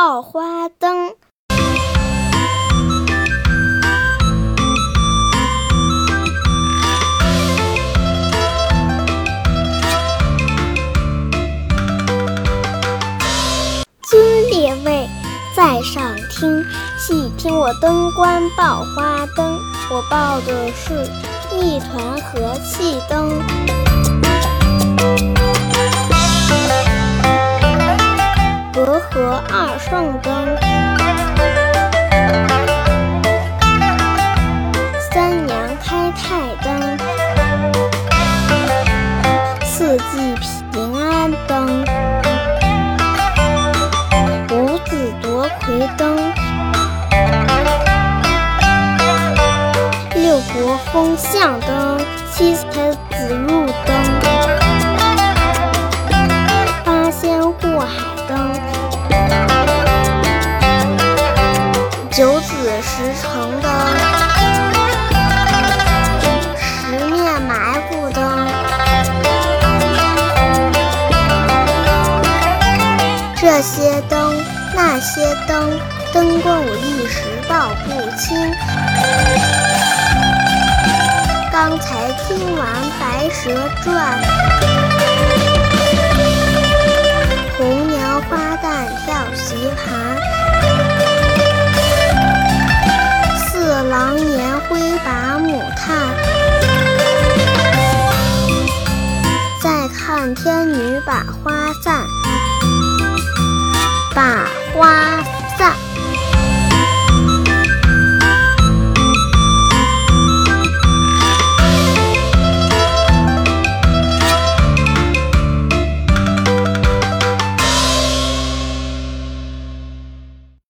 爆花灯。尊列位，在上听，细听我灯官爆花灯。我爆的是一团和气灯。二圣灯，三娘开泰灯，四季平安灯，五子夺魁灯，六国封相灯，七才子入这些灯，那些灯，灯光我一时道不清。刚才听完《白蛇传》，红娘花旦跳棋盘。四郎年挥把母炭，再看天女把花散，把花。